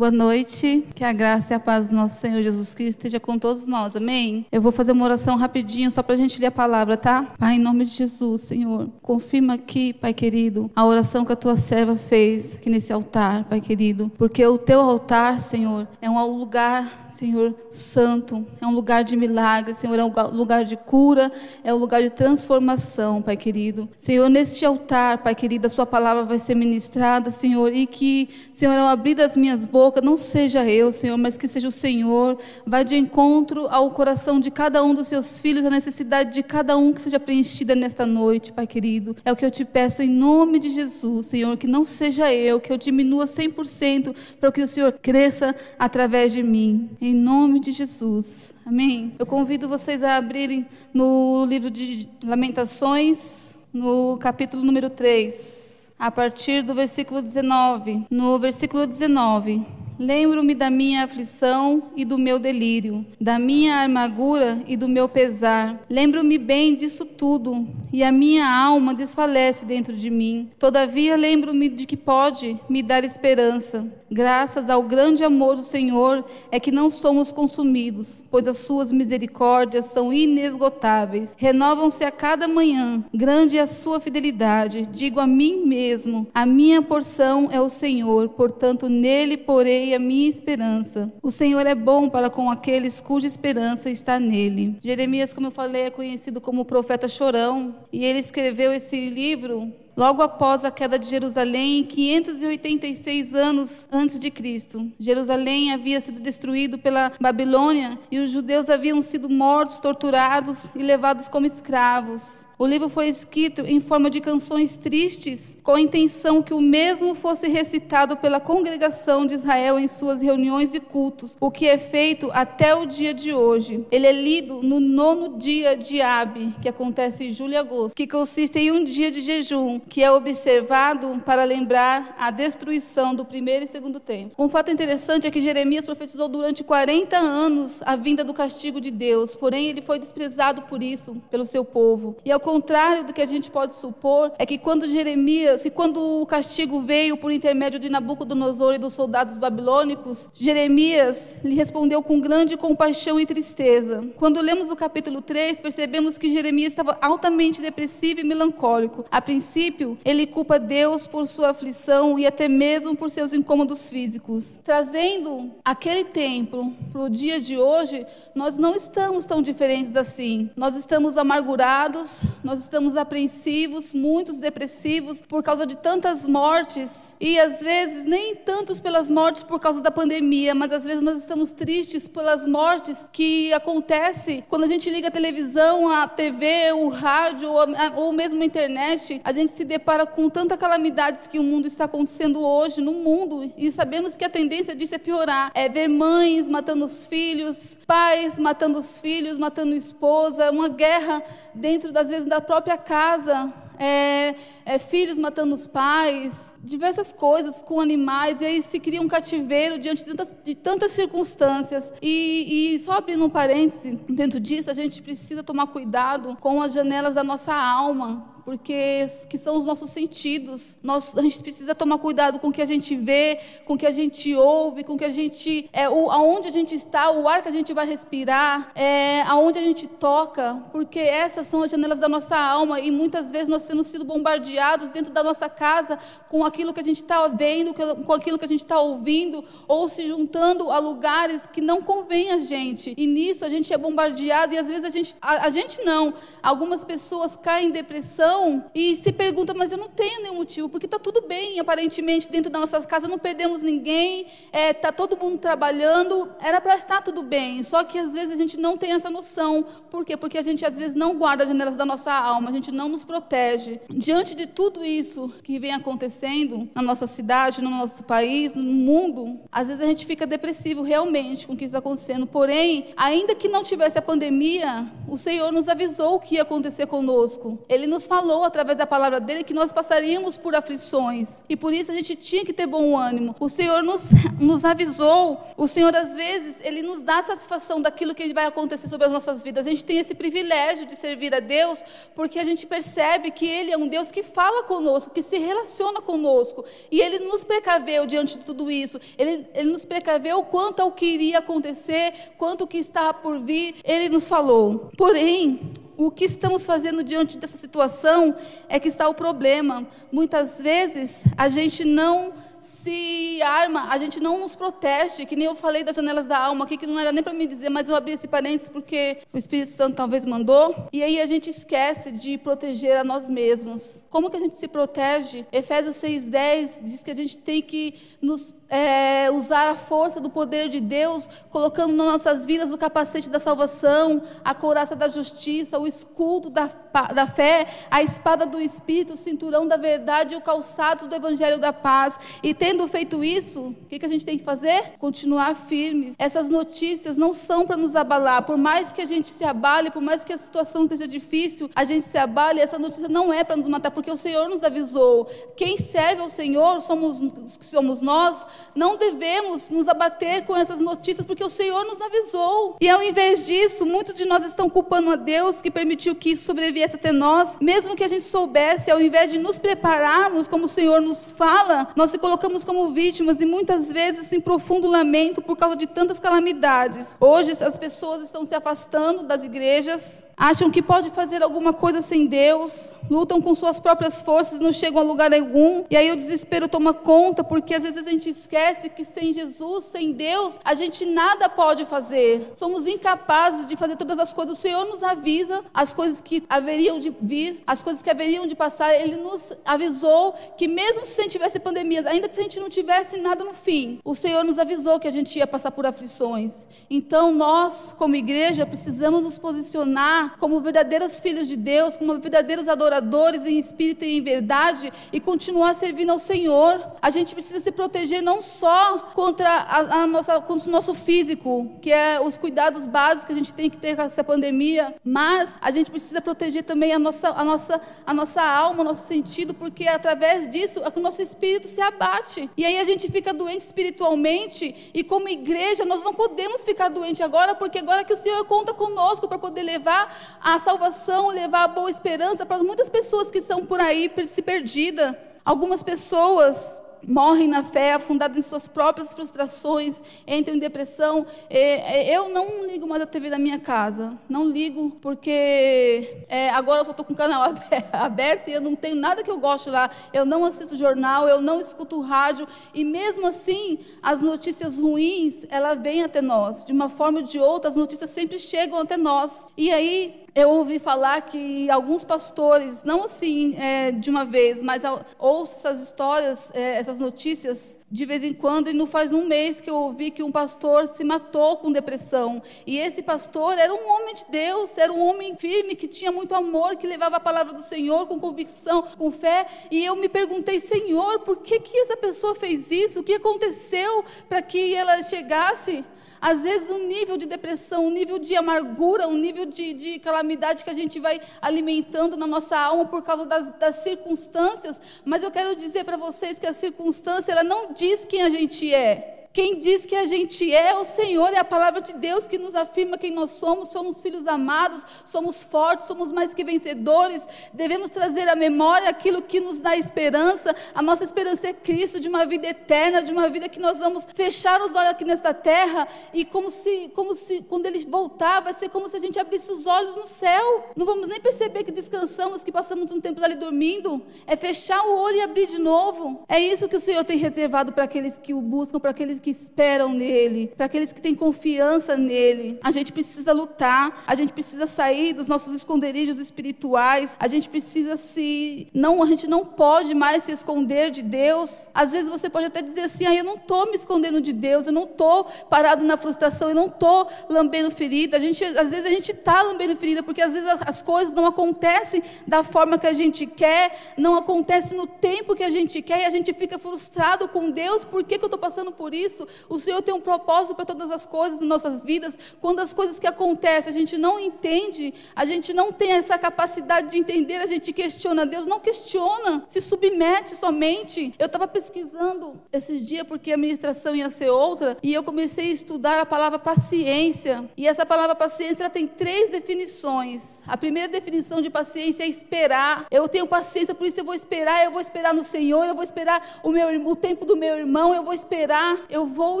Boa noite, que a graça e a paz do nosso Senhor Jesus Cristo esteja com todos nós, amém? Eu vou fazer uma oração rapidinho, só para a gente ler a palavra, tá? Pai, em nome de Jesus, Senhor, confirma aqui, Pai querido, a oração que a tua serva fez aqui nesse altar, Pai querido, porque o teu altar, Senhor, é um lugar Senhor Santo, é um lugar de milagre, Senhor, é um lugar de cura, é um lugar de transformação, Pai querido. Senhor, neste altar, Pai querido, a Sua palavra vai ser ministrada, Senhor, e que, Senhor, ao abrir das minhas bocas, não seja eu, Senhor, mas que seja o Senhor, vai de encontro ao coração de cada um dos seus filhos, a necessidade de cada um que seja preenchida nesta noite, Pai querido. É o que eu te peço em nome de Jesus, Senhor, que não seja eu, que eu diminua 100% para que o Senhor cresça através de mim. Em em nome de Jesus. Amém? Eu convido vocês a abrirem no livro de Lamentações, no capítulo número 3, a partir do versículo 19. No versículo 19. Lembro-me da minha aflição e do meu delírio, da minha amargura e do meu pesar. Lembro-me bem disso tudo, e a minha alma desfalece dentro de mim. Todavia, lembro-me de que pode me dar esperança. Graças ao grande amor do Senhor é que não somos consumidos, pois as suas misericórdias são inesgotáveis. Renovam-se a cada manhã. Grande é a sua fidelidade. Digo a mim mesmo: a minha porção é o Senhor, portanto nele porei a minha esperança. O Senhor é bom para com aqueles cuja esperança está nele. Jeremias, como eu falei, é conhecido como o profeta chorão, e ele escreveu esse livro logo após a queda de Jerusalém, 586 anos antes de Cristo. Jerusalém havia sido destruído pela Babilônia e os judeus haviam sido mortos, torturados e levados como escravos. O livro foi escrito em forma de canções tristes, com a intenção que o mesmo fosse recitado pela congregação de Israel em suas reuniões e cultos, o que é feito até o dia de hoje. Ele é lido no nono dia de Ab, que acontece em julho e agosto, que consiste em um dia de jejum, que é observado para lembrar a destruição do primeiro e segundo templo. Um fato interessante é que Jeremias profetizou durante 40 anos a vinda do castigo de Deus, porém ele foi desprezado por isso, pelo seu povo. E ao contrário do que a gente pode supor, é que quando Jeremias, e quando o castigo veio por intermédio de Nabucodonosor e dos soldados babilônicos, Jeremias lhe respondeu com grande compaixão e tristeza. Quando lemos o capítulo 3, percebemos que Jeremias estava altamente depressivo e melancólico. A princípio, ele culpa Deus por sua aflição e até mesmo por seus incômodos físicos. Trazendo aquele tempo para o dia de hoje, nós não estamos tão diferentes assim. Nós estamos amargurados, nós estamos apreensivos, muitos depressivos por causa de tantas mortes. E às vezes nem tantos pelas mortes por causa da pandemia, mas às vezes nós estamos tristes pelas mortes que acontecem. Quando a gente liga a televisão, a TV, o rádio ou, ou mesmo a internet, a gente se depara com tantas calamidades que o mundo está acontecendo hoje no mundo. E sabemos que a tendência disso é piorar, é ver mães matando os filhos, pais matando os filhos, matando esposa, uma guerra dentro das vezes da própria casa, é, é, filhos matando os pais, diversas coisas com animais, e aí se cria um cativeiro diante de tantas, de tantas circunstâncias. E, e, só abrindo um parêntese, dentro disso, a gente precisa tomar cuidado com as janelas da nossa alma, porque que são os nossos sentidos. Nós, a gente precisa tomar cuidado com o que a gente vê, com o que a gente ouve, com o que a gente, é, o, aonde a gente está, o ar que a gente vai respirar, é, aonde a gente toca, porque essas são as janelas da nossa alma e muitas vezes nós temos sido bombardeados dentro da nossa casa com aquilo que a gente está vendo, com aquilo que a gente está ouvindo, ou se juntando a lugares que não convém a gente. E nisso a gente é bombardeado e às vezes a gente, a, a gente não. Algumas pessoas caem em depressão e se pergunta, mas eu não tenho nenhum motivo, porque está tudo bem, aparentemente, dentro das nossas casas, não perdemos ninguém, está é, tá todo mundo trabalhando, era para estar tudo bem. Só que às vezes a gente não tem essa noção. Por quê? Porque a gente às vezes não guarda as janelas da nossa alma, a gente não nos protege. Diante de tudo isso que vem acontecendo na nossa cidade, no nosso país, no mundo, às vezes a gente fica depressivo realmente com o que está acontecendo. Porém, ainda que não tivesse a pandemia, o Senhor nos avisou o que ia acontecer conosco. Ele nos falou falou através da palavra dele que nós passaríamos por aflições. E por isso a gente tinha que ter bom ânimo. O Senhor nos, nos avisou. O Senhor, às vezes, ele nos dá satisfação daquilo que vai acontecer sobre as nossas vidas. A gente tem esse privilégio de servir a Deus porque a gente percebe que Ele é um Deus que fala conosco, que se relaciona conosco. E Ele nos precaveu diante de tudo isso. Ele, ele nos precaveu quanto ao que iria acontecer, quanto que está por vir. Ele nos falou. Porém, o que estamos fazendo diante dessa situação é que está o problema. Muitas vezes a gente não se arma, a gente não nos protege, que nem eu falei das janelas da alma que não era nem para me dizer, mas eu abri esse parênteses porque o Espírito Santo talvez mandou. E aí a gente esquece de proteger a nós mesmos. Como que a gente se protege? Efésios 6,10 diz que a gente tem que nos é, usar a força do poder de Deus, colocando nas nossas vidas o capacete da salvação, a couraça da justiça, o escudo da, da fé, a espada do Espírito, o cinturão da verdade e o calçado do Evangelho da paz. E tendo feito isso, o que, que a gente tem que fazer? Continuar firmes. Essas notícias não são para nos abalar. Por mais que a gente se abale, por mais que a situação esteja difícil, a gente se abale, essa notícia não é para nos matar, porque o Senhor nos avisou. Quem serve ao Senhor somos, somos nós não devemos nos abater com essas notícias, porque o Senhor nos avisou. E ao invés disso, muitos de nós estão culpando a Deus que permitiu que isso sobreviesse até nós, mesmo que a gente soubesse, ao invés de nos prepararmos, como o Senhor nos fala, nós se colocamos como vítimas e muitas vezes em profundo lamento por causa de tantas calamidades. Hoje as pessoas estão se afastando das igrejas, acham que pode fazer alguma coisa sem Deus, lutam com suas próprias forças, não chegam a lugar algum, e aí o desespero toma conta, porque às vezes a gente esquece que sem Jesus, sem Deus, a gente nada pode fazer. Somos incapazes de fazer todas as coisas. O Senhor nos avisa as coisas que haveriam de vir, as coisas que haveriam de passar. Ele nos avisou que mesmo se a gente tivesse pandemias, ainda que a gente não tivesse nada no fim, o Senhor nos avisou que a gente ia passar por aflições. Então nós, como igreja, precisamos nos posicionar como verdadeiros filhos de Deus, como verdadeiros adoradores em espírito e em verdade e continuar servindo ao Senhor. A gente precisa se proteger não só contra a, a nossa, contra o nosso físico, que é os cuidados básicos que a gente tem que ter com essa pandemia, mas a gente precisa proteger também a nossa, a nossa, a nossa alma, o nosso sentido, porque através disso é que o nosso espírito se abate. E aí a gente fica doente espiritualmente e como igreja nós não podemos ficar doente agora, porque agora que o Senhor conta conosco para poder levar a salvação, levar a boa esperança para muitas pessoas que estão por aí se perdidas. Algumas pessoas morrem na fé, afundadas em suas próprias frustrações, entram em depressão. Eu não ligo mais a TV da minha casa, não ligo, porque é, agora eu só estou com o canal aberto e eu não tenho nada que eu gosto lá. Eu não assisto jornal, eu não escuto rádio, e mesmo assim, as notícias ruins, elas vêm até nós. De uma forma ou de outra, as notícias sempre chegam até nós. E aí, eu ouvi falar que alguns pastores, não assim é, de uma vez, mas ouço essas histórias, é, essas notícias de vez em quando, e não faz um mês que eu ouvi que um pastor se matou com depressão. E esse pastor era um homem de Deus, era um homem firme, que tinha muito amor, que levava a palavra do Senhor com convicção, com fé. E eu me perguntei, Senhor, por que, que essa pessoa fez isso? O que aconteceu para que ela chegasse? Às vezes, um nível de depressão, um nível de amargura, um nível de, de calamidade que a gente vai alimentando na nossa alma por causa das, das circunstâncias. Mas eu quero dizer para vocês que a circunstância ela não diz quem a gente é. Quem diz que a gente é o Senhor, é a palavra de Deus que nos afirma quem nós somos. Somos filhos amados, somos fortes, somos mais que vencedores. Devemos trazer à memória aquilo que nos dá esperança. A nossa esperança é Cristo, de uma vida eterna, de uma vida que nós vamos fechar os olhos aqui nesta terra e como se, como se quando Ele voltar, vai ser como se a gente abrisse os olhos no céu. Não vamos nem perceber que descansamos, que passamos um tempo ali dormindo. É fechar o olho e abrir de novo. É isso que o Senhor tem reservado para aqueles que o buscam, para aqueles que esperam nele, para aqueles que têm confiança nele. A gente precisa lutar, a gente precisa sair dos nossos esconderijos espirituais, a gente precisa se não, a gente não pode mais se esconder de Deus. Às vezes você pode até dizer assim: "Ah, eu não estou me escondendo de Deus, eu não estou parado na frustração, eu não estou lambendo ferida". A gente às vezes a gente está lambendo ferida porque às vezes as, as coisas não acontecem da forma que a gente quer, não acontecem no tempo que a gente quer e a gente fica frustrado com Deus, por que, que eu estou passando por isso? Isso. O Senhor tem um propósito para todas as coisas nas nossas vidas. Quando as coisas que acontecem a gente não entende, a gente não tem essa capacidade de entender, a gente questiona Deus. Não questiona, se submete somente. Eu estava pesquisando esses dias porque a ministração ia ser outra e eu comecei a estudar a palavra paciência. E essa palavra paciência ela tem três definições. A primeira definição de paciência é esperar. Eu tenho paciência, por isso eu vou esperar, eu vou esperar no Senhor, eu vou esperar o, meu, o tempo do meu irmão, eu vou esperar, eu vou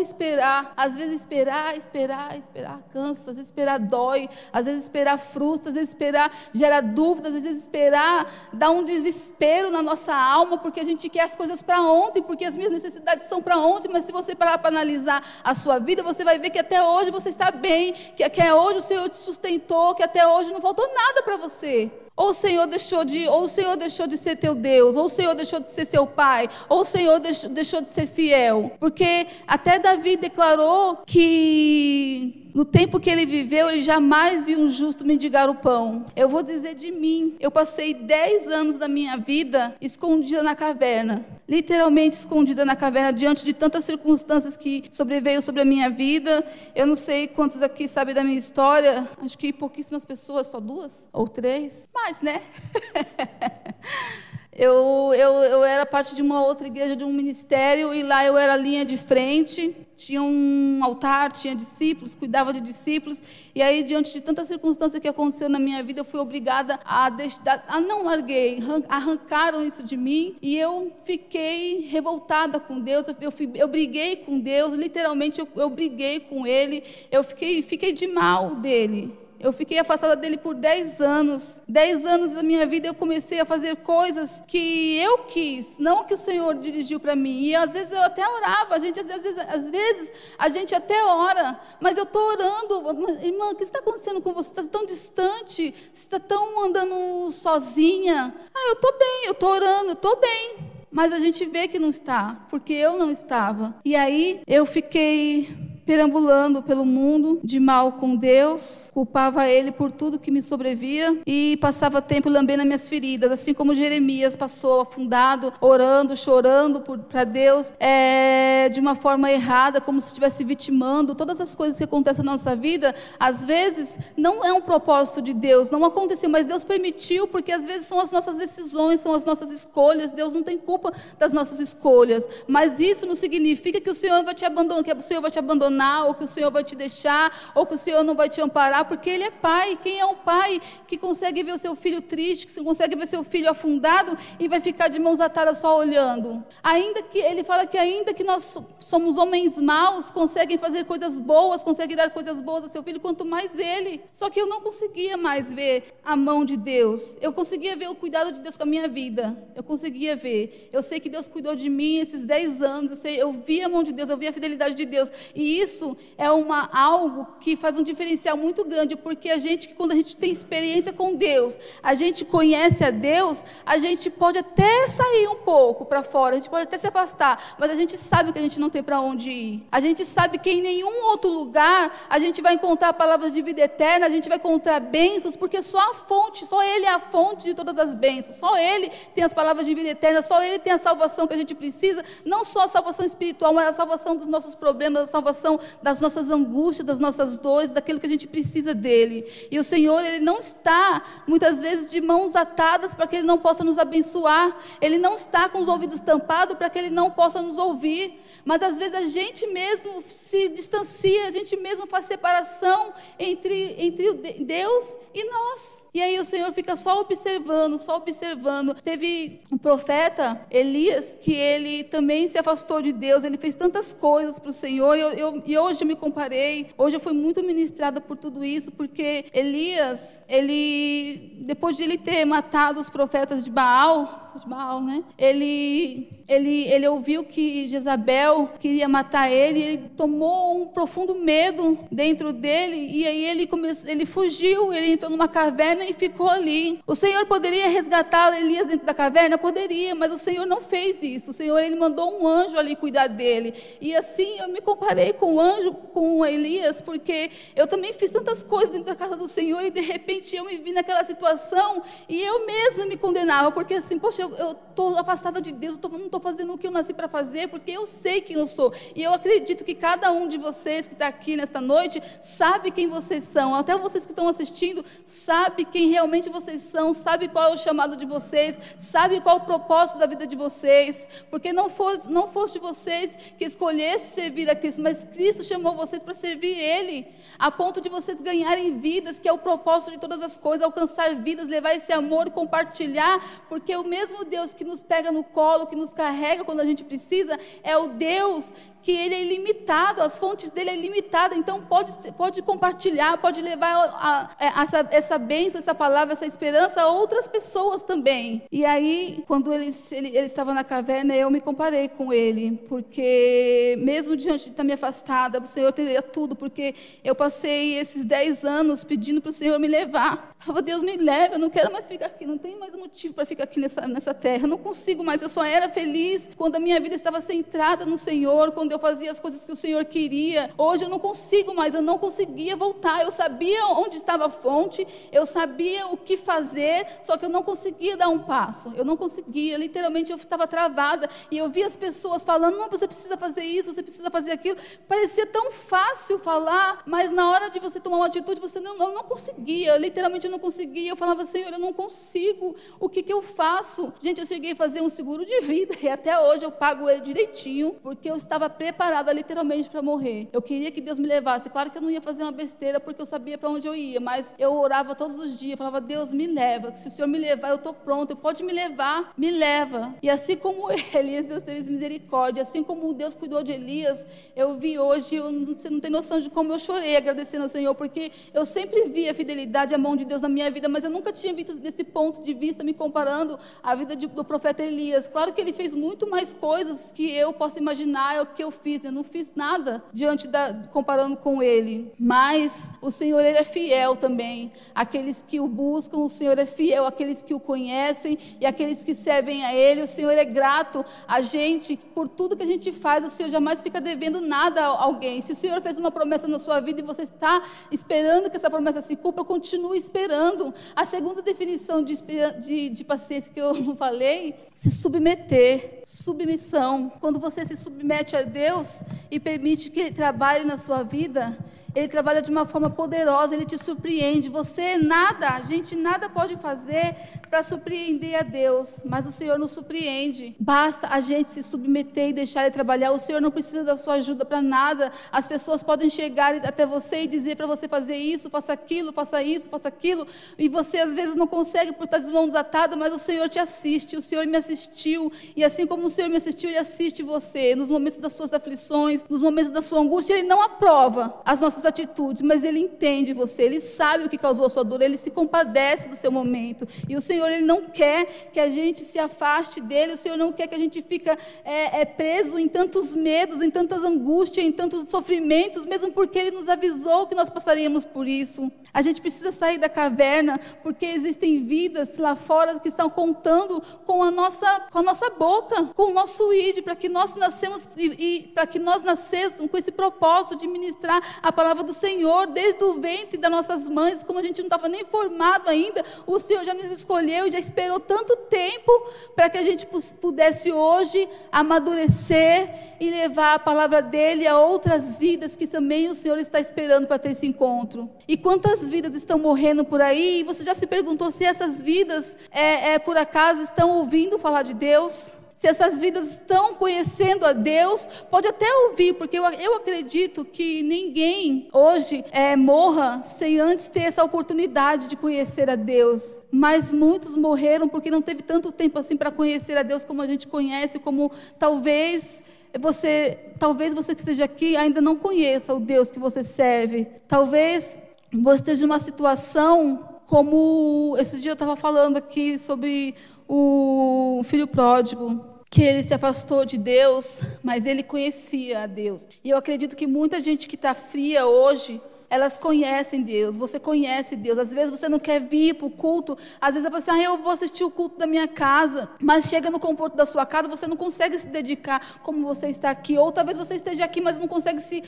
esperar. Às vezes esperar, esperar, esperar cansa, às vezes esperar dói, às vezes esperar frustra, às vezes esperar gera dúvidas, às vezes esperar dá um desespero na nossa alma, porque a gente quer as coisas para ontem, porque as minhas necessidades são para ontem, mas se você parar para analisar a sua vida, você vai ver que até hoje você está bem, que até hoje o Senhor te sustentou, que até hoje não faltou nada para você. Ou o Senhor deixou de, ou o Senhor deixou de ser teu Deus, ou o Senhor deixou de ser seu pai, ou o Senhor deixou, deixou de ser fiel. Porque até Davi declarou que no tempo que ele viveu, ele jamais viu um justo mendigar o pão. Eu vou dizer de mim, eu passei 10 anos da minha vida escondida na caverna. Literalmente escondida na caverna, diante de tantas circunstâncias que sobreveio sobre a minha vida. Eu não sei quantos aqui sabem da minha história, acho que pouquíssimas pessoas, só duas ou três. Mas, né? Eu, eu, eu era parte de uma outra igreja, de um ministério, e lá eu era linha de frente. Tinha um altar, tinha discípulos, cuidava de discípulos. E aí, diante de tanta circunstância que aconteceu na minha vida, eu fui obrigada a deixar. A não larguei, arrancaram isso de mim. E eu fiquei revoltada com Deus. Eu, eu, fui, eu briguei com Deus, literalmente eu, eu briguei com Ele. Eu fiquei, fiquei de mal dele. Eu fiquei afastada dele por 10 anos. 10 anos da minha vida eu comecei a fazer coisas que eu quis, não que o Senhor dirigiu para mim. E às vezes eu até orava, a gente às vezes, às vezes a gente até ora, mas eu estou orando, irmã, o que está acontecendo com você? Você está tão distante, você está tão andando sozinha. Ah, eu estou bem, eu estou orando, eu estou bem. Mas a gente vê que não está, porque eu não estava. E aí eu fiquei perambulando pelo mundo de mal com Deus, culpava ele por tudo que me sobrevia e passava tempo lambendo as minhas feridas, assim como Jeremias passou afundado, orando, chorando para Deus, é, de uma forma errada, como se estivesse vitimando. Todas as coisas que acontecem na nossa vida, às vezes não é um propósito de Deus, não aconteceu, mas Deus permitiu, porque às vezes são as nossas decisões, são as nossas escolhas. Deus não tem culpa das nossas escolhas, mas isso não significa que o Senhor vai te abandonar, que o Senhor vai te abandonar abandonar, ou que o Senhor vai te deixar, ou que o Senhor não vai te amparar, porque Ele é Pai. Quem é um pai que consegue ver o seu filho triste, que consegue ver seu filho afundado e vai ficar de mãos atadas só olhando? Ainda que Ele fala que ainda que nós somos homens maus, conseguem fazer coisas boas, conseguem dar coisas boas a seu filho, quanto mais Ele. Só que eu não conseguia mais ver a mão de Deus. Eu conseguia ver o cuidado de Deus com a minha vida. Eu conseguia ver. Eu sei que Deus cuidou de mim esses 10 anos. Eu sei, eu vi a mão de Deus, eu vi a fidelidade de Deus. E isso é uma, algo que faz um diferencial muito grande, porque a gente, quando a gente tem experiência com Deus, a gente conhece a Deus, a gente pode até sair um pouco para fora, a gente pode até se afastar, mas a gente sabe que a gente não tem para onde ir. A gente sabe que em nenhum outro lugar a gente vai encontrar palavras de vida eterna, a gente vai encontrar bênçãos, porque só a fonte, só Ele é a fonte de todas as bênçãos, só Ele tem as palavras de vida eterna, só Ele tem a salvação que a gente precisa, não só a salvação espiritual, mas a salvação dos nossos problemas, a salvação das nossas angústias, das nossas dores, daquilo que a gente precisa dele. E o Senhor, ele não está muitas vezes de mãos atadas para que ele não possa nos abençoar. Ele não está com os ouvidos tampados para que ele não possa nos ouvir. Mas às vezes a gente mesmo se distancia, a gente mesmo faz separação entre, entre Deus e nós. E aí o Senhor fica só observando, só observando. Teve um profeta, Elias, que ele também se afastou de Deus, ele fez tantas coisas para o Senhor, e, eu, eu, e hoje eu me comparei, hoje eu fui muito ministrada por tudo isso, porque Elias, ele, depois de ele ter matado os profetas de Baal, de Baal, né? Ele ele, ele ouviu que Jezabel queria matar ele, ele tomou um profundo medo dentro dele, e aí ele, começou, ele fugiu, ele entrou numa caverna e ficou ali. O Senhor poderia resgatar Elias dentro da caverna? Poderia, mas o Senhor não fez isso. O Senhor ele mandou um anjo ali cuidar dele. E assim eu me comparei com o anjo, com Elias, porque eu também fiz tantas coisas dentro da casa do Senhor e de repente eu me vi naquela situação e eu mesma me condenava, porque assim, poxa, poxa, eu estou afastada de Deus, eu tô, não estou fazendo o que eu nasci para fazer, porque eu sei quem eu sou. E eu acredito que cada um de vocês que está aqui nesta noite sabe quem vocês são. Até vocês que estão assistindo, sabe quem realmente vocês são, sabe qual é o chamado de vocês, sabe qual é o propósito da vida de vocês. Porque não fosse, não fosse vocês que escolhessem servir a Cristo, mas Cristo chamou vocês para servir Ele, a ponto de vocês ganharem vidas, que é o propósito de todas as coisas, alcançar vidas, levar esse amor compartilhar, porque o mesmo Deus que nos pega no colo, que nos carrega quando a gente precisa, é o Deus que ele é ilimitado, as fontes dele é limitada, então pode, pode compartilhar, pode levar a, a, essa, essa bênção, essa palavra, essa esperança a outras pessoas também. E aí, quando ele, ele, ele estava na caverna, eu me comparei com ele, porque mesmo diante de estar me afastada, o Senhor teria tudo, porque eu passei esses dez anos pedindo para o Senhor me levar. Falava, Deus me leve, eu não quero mais ficar aqui, não tem mais motivo para ficar aqui nessa, nessa terra, eu não consigo mais, eu só era feliz quando a minha vida estava centrada no Senhor, quando quando eu fazia as coisas que o Senhor queria. Hoje eu não consigo mais, eu não conseguia voltar. Eu sabia onde estava a fonte, eu sabia o que fazer, só que eu não conseguia dar um passo. Eu não conseguia, literalmente eu estava travada e eu via as pessoas falando: "Não, você precisa fazer isso, você precisa fazer aquilo". Parecia tão fácil falar, mas na hora de você tomar uma atitude, você não, não, não conseguia, literalmente eu não conseguia. Eu falava: "Senhor, eu não consigo. O que que eu faço?". Gente, eu cheguei a fazer um seguro de vida e até hoje eu pago ele direitinho, porque eu estava preparada literalmente para morrer. Eu queria que Deus me levasse. Claro que eu não ia fazer uma besteira porque eu sabia para onde eu ia, mas eu orava todos os dias, falava: "Deus me leva. Se o Senhor me levar, eu estou pronto. Pode me levar, me leva". E assim como Elias, Deus teve misericórdia, assim como Deus cuidou de Elias, eu vi hoje, eu, você não tem noção de como eu chorei agradecendo ao Senhor, porque eu sempre vi a fidelidade, a mão de Deus na minha vida, mas eu nunca tinha visto desse ponto de vista me comparando à vida de, do profeta Elias. Claro que ele fez muito mais coisas que eu posso imaginar, que eu eu fiz, eu não fiz nada diante da comparando com ele. Mas o Senhor ele é fiel também. Aqueles que o buscam, o Senhor é fiel, aqueles que o conhecem e aqueles que servem a ele, o Senhor é grato a gente por tudo que a gente faz. O Senhor jamais fica devendo nada a alguém. Se o Senhor fez uma promessa na sua vida e você está esperando que essa promessa se cumpra, continue esperando. A segunda definição de, de, de paciência que eu falei, se submeter, submissão. Quando você se submete a Deus, Deus e permite que Ele trabalhe na sua vida, ele trabalha de uma forma poderosa, ele te surpreende. Você nada, a gente nada pode fazer para surpreender a Deus, mas o Senhor nos surpreende. Basta a gente se submeter e deixar ele trabalhar. O Senhor não precisa da sua ajuda para nada. As pessoas podem chegar até você e dizer para você fazer isso, faça aquilo, faça isso, faça aquilo, e você às vezes não consegue por estar de mãos atadas, mas o Senhor te assiste. O Senhor me assistiu, e assim como o Senhor me assistiu, ele assiste você nos momentos das suas aflições, nos momentos da sua angústia. Ele não aprova as nossas nossas atitudes, mas Ele entende você, Ele sabe o que causou a sua dor, Ele se compadece do seu momento. E o Senhor, Ele não quer que a gente se afaste dEle, o Senhor não quer que a gente fique é, é, preso em tantos medos, em tantas angústias, em tantos sofrimentos, mesmo porque Ele nos avisou que nós passaríamos por isso. A gente precisa sair da caverna, porque existem vidas lá fora que estão contando com a nossa, com a nossa boca, com o nosso id, para que nós nascemos e, e para que nós nascêssemos com esse propósito de ministrar a palavra palavra do Senhor desde o ventre das nossas mães, como a gente não estava nem formado ainda, o Senhor já nos escolheu e já esperou tanto tempo para que a gente pudesse hoje amadurecer e levar a palavra dele a outras vidas que também o Senhor está esperando para ter esse encontro. E quantas vidas estão morrendo por aí? E você já se perguntou se essas vidas, é, é por acaso, estão ouvindo falar de Deus? Se essas vidas estão conhecendo a Deus, pode até ouvir, porque eu, eu acredito que ninguém hoje é, morra sem antes ter essa oportunidade de conhecer a Deus. Mas muitos morreram porque não teve tanto tempo assim para conhecer a Deus como a gente conhece, como talvez você, talvez você que esteja aqui ainda não conheça o Deus que você serve. Talvez você esteja numa situação como esses dias eu estava falando aqui sobre o filho pródigo que ele se afastou de Deus, mas ele conhecia a Deus. E eu acredito que muita gente que está fria hoje, elas conhecem Deus, você conhece Deus. Às vezes você não quer vir para o culto, às vezes você, ah, eu vou assistir o culto da minha casa, mas chega no conforto da sua casa, você não consegue se dedicar como você está aqui, ou talvez você esteja aqui, mas não consegue se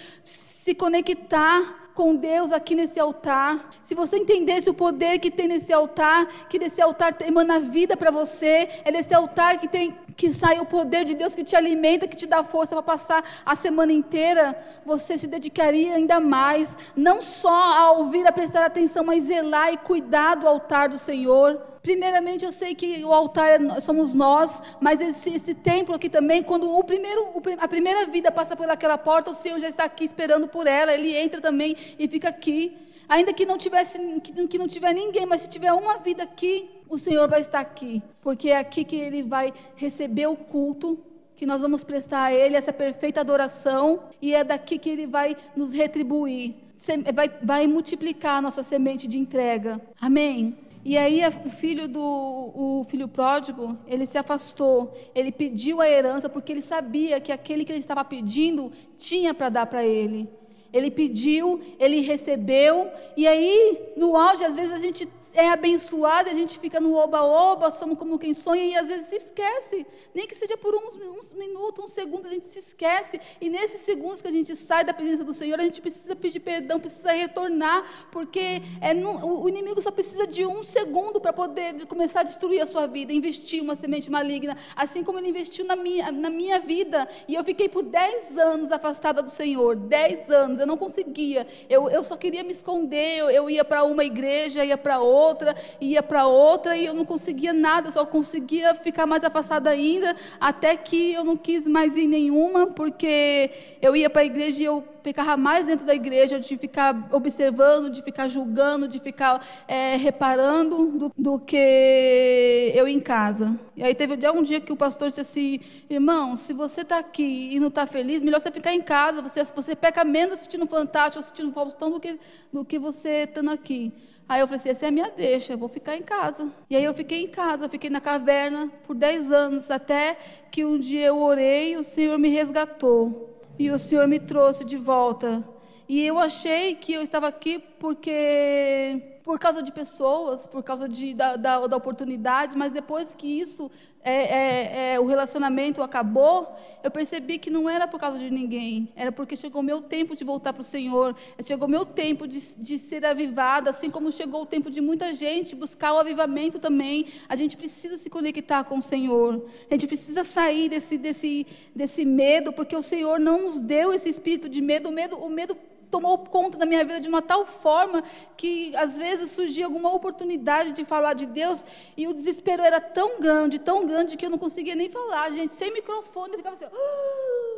se conectar com Deus aqui nesse altar, se você entendesse o poder que tem nesse altar, que desse altar emana vida para você, é desse altar que tem que sai o poder de Deus que te alimenta, que te dá força para passar a semana inteira, você se dedicaria ainda mais, não só a ouvir, a prestar atenção, mas zelar e cuidar do altar do Senhor. Primeiramente, eu sei que o altar é somos nós, mas esse, esse templo aqui também, quando o primeiro, a primeira vida passa por aquela porta, o Senhor já está aqui esperando por ela, ele entra também e fica aqui. Ainda que não tivesse, que, não tiver ninguém, mas se tiver uma vida aqui, o Senhor vai estar aqui, porque é aqui que ele vai receber o culto que nós vamos prestar a Ele essa perfeita adoração e é daqui que Ele vai nos retribuir, vai, vai multiplicar a nossa semente de entrega. Amém. E aí o filho do o filho pródigo, ele se afastou, ele pediu a herança porque ele sabia que aquele que ele estava pedindo tinha para dar para ele. Ele pediu, ele recebeu, e aí, no auge, às vezes a gente é abençoado, a gente fica no oba-oba, somos como quem sonha, e às vezes se esquece, nem que seja por uns, uns minutos, uns segundos, a gente se esquece, e nesses segundos que a gente sai da presença do Senhor, a gente precisa pedir perdão, precisa retornar, porque é no, o inimigo só precisa de um segundo para poder começar a destruir a sua vida, investir uma semente maligna, assim como ele investiu na minha, na minha vida, e eu fiquei por 10 anos afastada do Senhor, 10 anos, eu não conseguia. Eu, eu só queria me esconder. Eu, eu ia para uma igreja, ia para outra, ia para outra, e eu não conseguia nada, só conseguia ficar mais afastada ainda, até que eu não quis mais ir nenhuma, porque eu ia para a igreja e eu ficava mais dentro da igreja, de ficar observando, de ficar julgando, de ficar é, reparando, do, do, que eu em casa. E aí teve um dia que o pastor disse assim, irmão, se você está aqui e não está feliz, melhor você ficar em casa, você, você peca menos assistindo Fantástico, assistindo Faustão, do que, do que você estando aqui. Aí eu falei assim, essa é a minha deixa, eu vou ficar em casa. E aí eu fiquei em casa, eu fiquei na caverna por 10 anos, até que um dia eu orei e o Senhor me resgatou e o Senhor me trouxe de volta. E eu achei que eu estava aqui porque por causa de pessoas, por causa de, da, da, da oportunidade, mas depois que isso, é, é, é, o relacionamento acabou, eu percebi que não era por causa de ninguém, era porque chegou meu tempo de voltar para o Senhor, chegou meu tempo de, de ser avivada, assim como chegou o tempo de muita gente buscar o avivamento também. A gente precisa se conectar com o Senhor, a gente precisa sair desse, desse, desse medo, porque o Senhor não nos deu esse espírito de medo, o medo, o medo tomou conta da minha vida de uma tal forma que às vezes surgia alguma oportunidade de falar de Deus e o desespero era tão grande, tão grande que eu não conseguia nem falar, gente, sem microfone, eu ficava assim, ah,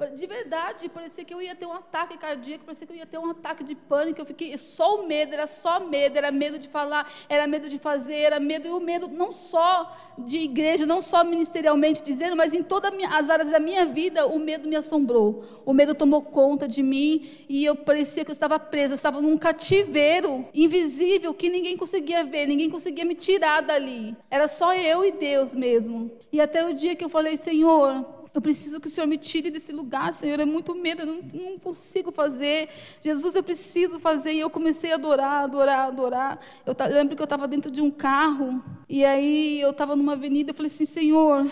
ah, de verdade, parecia que eu ia ter um ataque cardíaco, parecia que eu ia ter um ataque de pânico, eu fiquei só o medo, era só medo, era medo de falar, era medo de fazer, era medo, e o medo não só de igreja, não só ministerialmente dizendo, mas em todas as áreas da minha vida, o medo me assombrou, o medo tomou conta de mim, e eu parecia que eu estava presa, eu estava num cativeiro invisível que ninguém conseguia ver, ninguém conseguia me tirar dali. Era só eu e Deus mesmo. E até o dia que eu falei, Senhor, eu preciso que o Senhor me tire desse lugar, Senhor. É muito medo, eu não, não, consigo fazer. Jesus, eu preciso fazer. E eu comecei a adorar, adorar, adorar. Eu, eu lembro que eu estava dentro de um carro. E aí eu estava numa avenida. Eu falei assim: Senhor,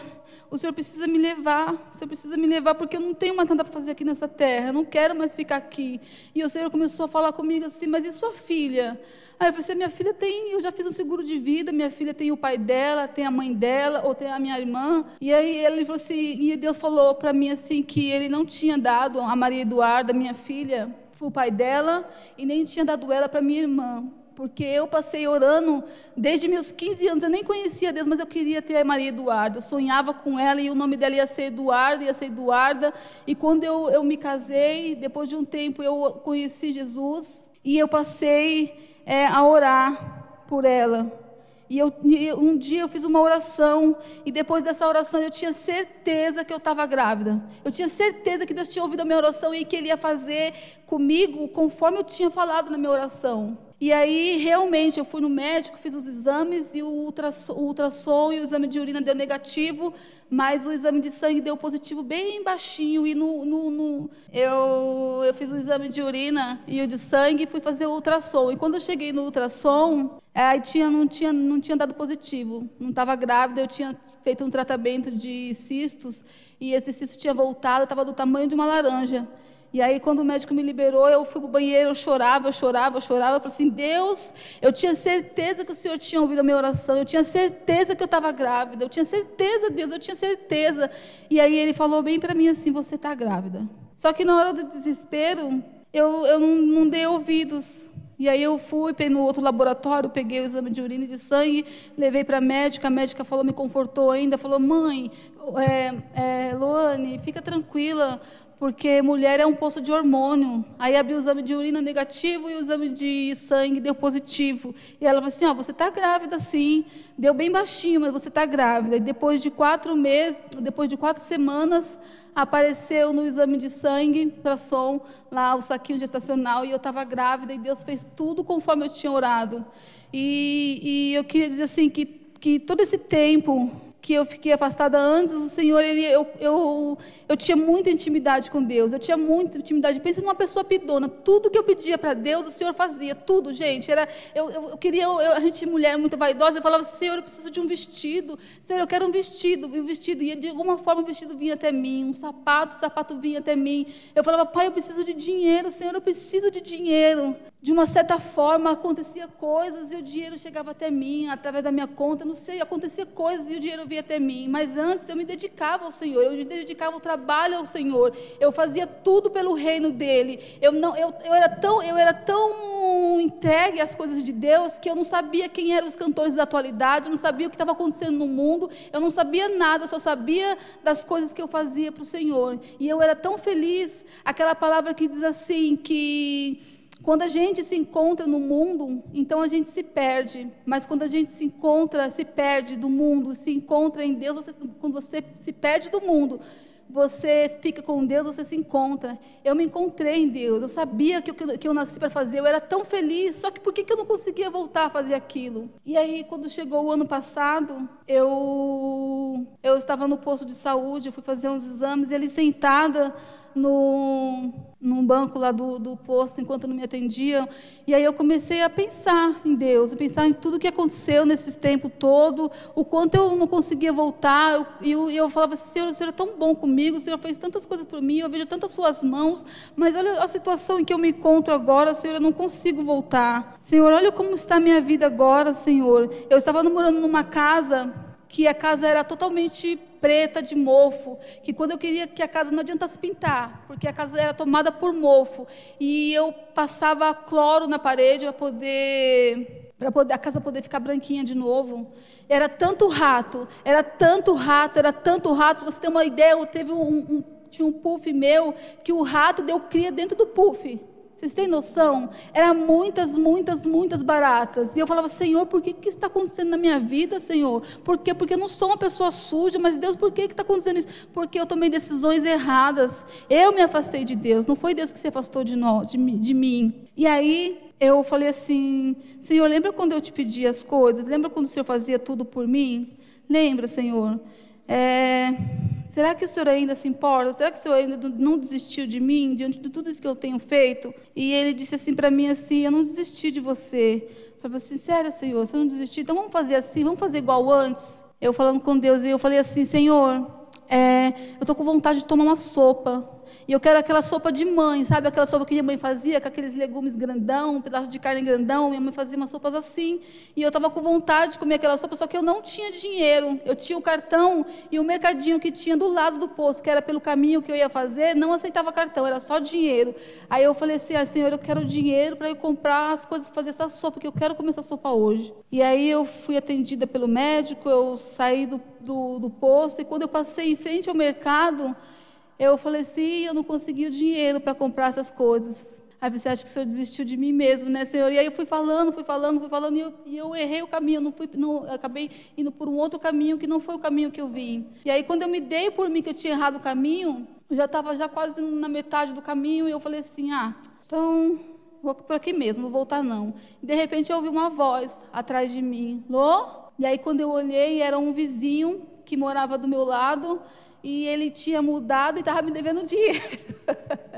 o Senhor precisa me levar, o Senhor precisa me levar, porque eu não tenho mais nada para fazer aqui nessa terra, eu não quero mais ficar aqui. E o Senhor começou a falar comigo assim, mas e sua filha? Aí eu falei assim, minha filha tem, eu já fiz um seguro de vida, minha filha tem o pai dela, tem a mãe dela, ou tem a minha irmã. E aí ele falou assim, e Deus falou para mim assim, que ele não tinha dado a Maria Eduarda, minha filha, o pai dela, e nem tinha dado ela para minha irmã porque eu passei orando desde meus 15 anos. Eu nem conhecia Deus, mas eu queria ter a Maria Eduarda. Eu sonhava com ela e o nome dela ia ser Eduarda, ia ser Eduarda. E quando eu, eu me casei, depois de um tempo, eu conheci Jesus e eu passei é, a orar por ela. E eu, um dia eu fiz uma oração, e depois dessa oração eu tinha certeza que eu estava grávida. Eu tinha certeza que Deus tinha ouvido a minha oração e que Ele ia fazer comigo conforme eu tinha falado na minha oração. E aí, realmente, eu fui no médico, fiz os exames, e o ultrassom, o ultrassom e o exame de urina deu negativo, mas o exame de sangue deu positivo bem baixinho. E no, no, no, eu, eu fiz o exame de urina e o de sangue e fui fazer o ultrassom. E quando eu cheguei no ultrassom, aí tinha, não, tinha, não tinha dado positivo. Não estava grávida, eu tinha feito um tratamento de cistos, e esse cisto tinha voltado, estava do tamanho de uma laranja. E aí, quando o médico me liberou, eu fui para o banheiro, eu chorava, eu chorava, eu chorava. Eu falei assim: Deus, eu tinha certeza que o Senhor tinha ouvido a minha oração, eu tinha certeza que eu estava grávida, eu tinha certeza, Deus, eu tinha certeza. E aí ele falou bem para mim assim: Você está grávida. Só que na hora do desespero, eu, eu não, não dei ouvidos. E aí eu fui no outro laboratório, peguei o exame de urina e de sangue, levei para a médica, a médica falou, me confortou ainda, falou, mãe, é, é, Loane, fica tranquila, porque mulher é um poço de hormônio. Aí abriu o exame de urina negativo e o exame de sangue deu positivo. E ela falou assim: ó, você está grávida sim, deu bem baixinho, mas você está grávida. E depois de quatro meses, depois de quatro semanas, apareceu no exame de sangue, ultrassom, lá o saquinho gestacional, e eu estava grávida, e Deus fez tudo conforme eu tinha orado. E, e eu queria dizer assim que, que todo esse tempo que eu fiquei afastada antes, o Senhor, ele, eu, eu, eu tinha muita intimidade com Deus, eu tinha muita intimidade. Pensa numa pessoa pidona, tudo que eu pedia para Deus, o Senhor fazia, tudo, gente. Era, eu, eu, eu queria, eu, a gente, mulher muito vaidosa, eu falava, Senhor, eu preciso de um vestido, Senhor, eu quero um vestido, e o vestido ia, de alguma forma, o vestido vinha até mim, um sapato, o sapato vinha até mim. Eu falava, Pai, eu preciso de dinheiro, Senhor, eu preciso de dinheiro. De uma certa forma, acontecia coisas e o dinheiro chegava até mim, através da minha conta, não sei, acontecia coisas e o dinheiro vinha até mim. Mas antes eu me dedicava ao Senhor, eu me dedicava ao trabalho ao Senhor. Eu fazia tudo pelo reino dele. Eu não, eu, eu era tão, eu era tão entregue às coisas de Deus que eu não sabia quem eram os cantores da atualidade, eu não sabia o que estava acontecendo no mundo, eu não sabia nada, eu só sabia das coisas que eu fazia para o Senhor. E eu era tão feliz, aquela palavra que diz assim que quando a gente se encontra no mundo, então a gente se perde. Mas quando a gente se encontra, se perde do mundo, se encontra em Deus, você, quando você se perde do mundo, você fica com Deus, você se encontra. Eu me encontrei em Deus, eu sabia que eu, que eu nasci para fazer, eu era tão feliz, só que por que, que eu não conseguia voltar a fazer aquilo? E aí, quando chegou o ano passado, eu, eu estava no posto de saúde, eu fui fazer uns exames, e ele sentada no, num banco lá do, do posto enquanto não me atendiam. E aí eu comecei a pensar em Deus, a pensar em tudo que aconteceu nesse tempo todo, o quanto eu não conseguia voltar. E eu, eu, eu, falava assim, Senhor, o Senhor é tão bom comigo, o Senhor fez tantas coisas por mim, eu vejo tantas suas mãos, mas olha a situação em que eu me encontro agora, Senhor, eu não consigo voltar. Senhor, olha como está a minha vida agora, Senhor. Eu estava morando numa casa que a casa era totalmente preta de mofo, que quando eu queria que a casa não adiantasse pintar, porque a casa era tomada por mofo, e eu passava cloro na parede para poder para poder a casa poder ficar branquinha de novo. Era tanto rato, era tanto rato, era tanto rato. Você tem uma ideia? Teve um, um tinha um puff meu que o rato deu cria dentro do puff. Vocês têm noção? Era muitas, muitas, muitas baratas. E eu falava, Senhor, por que, que está acontecendo na minha vida, Senhor? Por quê? Porque eu não sou uma pessoa suja, mas Deus, por que está acontecendo isso? Porque eu tomei decisões erradas. Eu me afastei de Deus, não foi Deus que se afastou de, nós, de, de mim. E aí eu falei assim, Senhor, lembra quando eu te pedi as coisas? Lembra quando o Senhor fazia tudo por mim? Lembra, Senhor? É, Será que o senhor ainda se importa? Será que o senhor ainda não desistiu de mim, diante de tudo isso que eu tenho feito? E ele disse assim para mim assim: Eu não desisti de você. Eu falei assim: Sério, senhor, você não desistiu? Então vamos fazer assim, vamos fazer igual antes. Eu falando com Deus, e eu falei assim: Senhor, é, eu estou com vontade de tomar uma sopa. E eu quero aquela sopa de mãe, sabe? Aquela sopa que minha mãe fazia, com aqueles legumes grandão, um pedaço de carne grandão. Minha mãe fazia umas sopas assim. E eu estava com vontade de comer aquela sopa, só que eu não tinha dinheiro. Eu tinha o cartão e o mercadinho que tinha do lado do poço, que era pelo caminho que eu ia fazer, não aceitava cartão, era só dinheiro. Aí eu falei assim: ah, Senhor, eu quero dinheiro para eu comprar as coisas, fazer essa sopa, porque eu quero comer essa sopa hoje. E aí eu fui atendida pelo médico, eu saí do, do, do posto, e quando eu passei em frente ao mercado, eu falei assim, eu não consegui o dinheiro para comprar essas coisas. Aí você acha que o senhor desistiu de mim mesmo, né, senhor? E aí eu fui falando, fui falando, fui falando, e eu, e eu errei o caminho, não fui, não, acabei indo por um outro caminho que não foi o caminho que eu vim. E aí quando eu me dei por mim que eu tinha errado o caminho, eu já estava já quase na metade do caminho, e eu falei assim, ah, então vou por aqui mesmo, não vou voltar não. E de repente eu ouvi uma voz atrás de mim, Lô? E aí quando eu olhei, era um vizinho que morava do meu lado, e ele tinha mudado e estava me devendo dinheiro.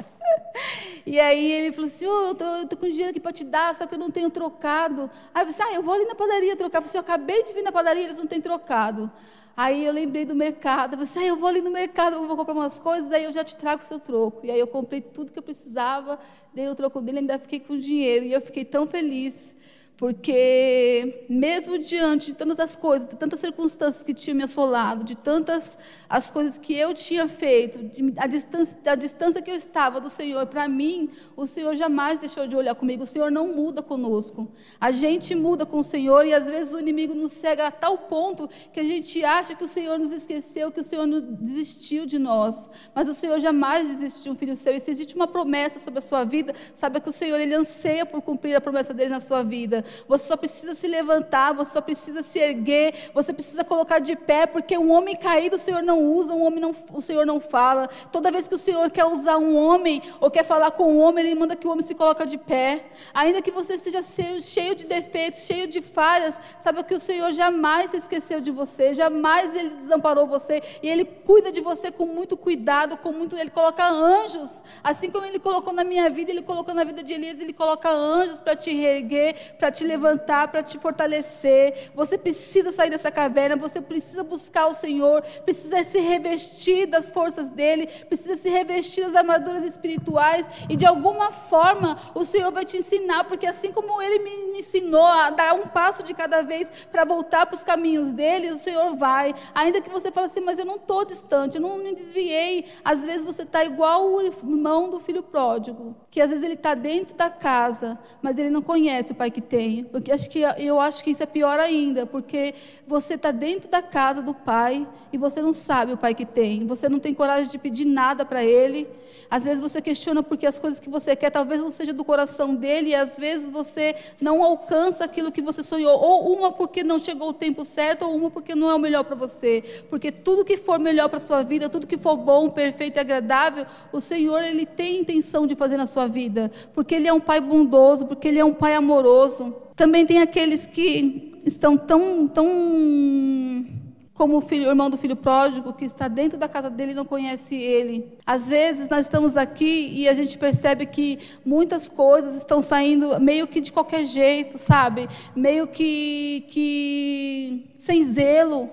e aí ele falou assim: oh, eu estou com dinheiro aqui para te dar, só que eu não tenho trocado. Aí eu disse: ah, eu vou ali na padaria trocar. Eu falei assim, eu acabei de vir na padaria, eles não têm trocado. Aí eu lembrei do mercado, eu falei, ah, eu vou ali no mercado, eu vou comprar umas coisas, aí eu já te trago o seu troco. E aí eu comprei tudo que eu precisava, dei o troco dele, ainda fiquei com dinheiro. E eu fiquei tão feliz. Porque mesmo diante de tantas as coisas, de tantas circunstâncias que tinham me assolado, de tantas as coisas que eu tinha feito, de, a, distância, a distância que eu estava do Senhor, para mim, o Senhor jamais deixou de olhar comigo. O Senhor não muda conosco. A gente muda com o Senhor e às vezes o inimigo nos cega a tal ponto que a gente acha que o Senhor nos esqueceu, que o Senhor desistiu de nós. Mas o Senhor jamais desistiu de um filho seu. E se existe uma promessa sobre a sua vida, saiba que o Senhor ele anseia por cumprir a promessa dele na sua vida. Você só precisa se levantar, você só precisa se erguer, você precisa colocar de pé, porque um homem caído o Senhor não usa, um homem não, o Senhor não fala. Toda vez que o Senhor quer usar um homem ou quer falar com um homem, Ele manda que o homem se coloque de pé. Ainda que você esteja cheio de defeitos, cheio de falhas, saiba que o Senhor jamais se esqueceu de você, jamais Ele desamparou você e Ele cuida de você com muito cuidado, com muito. Ele coloca anjos, assim como Ele colocou na minha vida, Ele colocou na vida de Elias, Ele coloca anjos para te reerguer, para te levantar, para te fortalecer. Você precisa sair dessa caverna, você precisa buscar o Senhor, precisa se revestir das forças dele, precisa se revestir das armaduras espirituais e de alguma forma o Senhor vai te ensinar, porque assim como ele me ensinou a dar um passo de cada vez para voltar para os caminhos dele, o Senhor vai. Ainda que você fale assim, mas eu não estou distante, eu não me desviei. Às vezes você está igual o irmão do filho pródigo, que às vezes ele está dentro da casa, mas ele não conhece o pai que tem. Porque acho que, eu acho que isso é pior ainda, porque você está dentro da casa do pai e você não sabe o pai que tem. Você não tem coragem de pedir nada para ele. Às vezes você questiona porque as coisas que você quer talvez não seja do coração dele e às vezes você não alcança aquilo que você sonhou. Ou uma porque não chegou o tempo certo, ou uma porque não é o melhor para você. Porque tudo que for melhor para a sua vida, tudo que for bom, perfeito e agradável, o Senhor ele tem intenção de fazer na sua vida. Porque ele é um pai bondoso, porque ele é um pai amoroso. Também tem aqueles que estão tão, tão como o, filho, o irmão do filho pródigo, que está dentro da casa dele e não conhece ele. Às vezes nós estamos aqui e a gente percebe que muitas coisas estão saindo meio que de qualquer jeito, sabe? Meio que, que sem zelo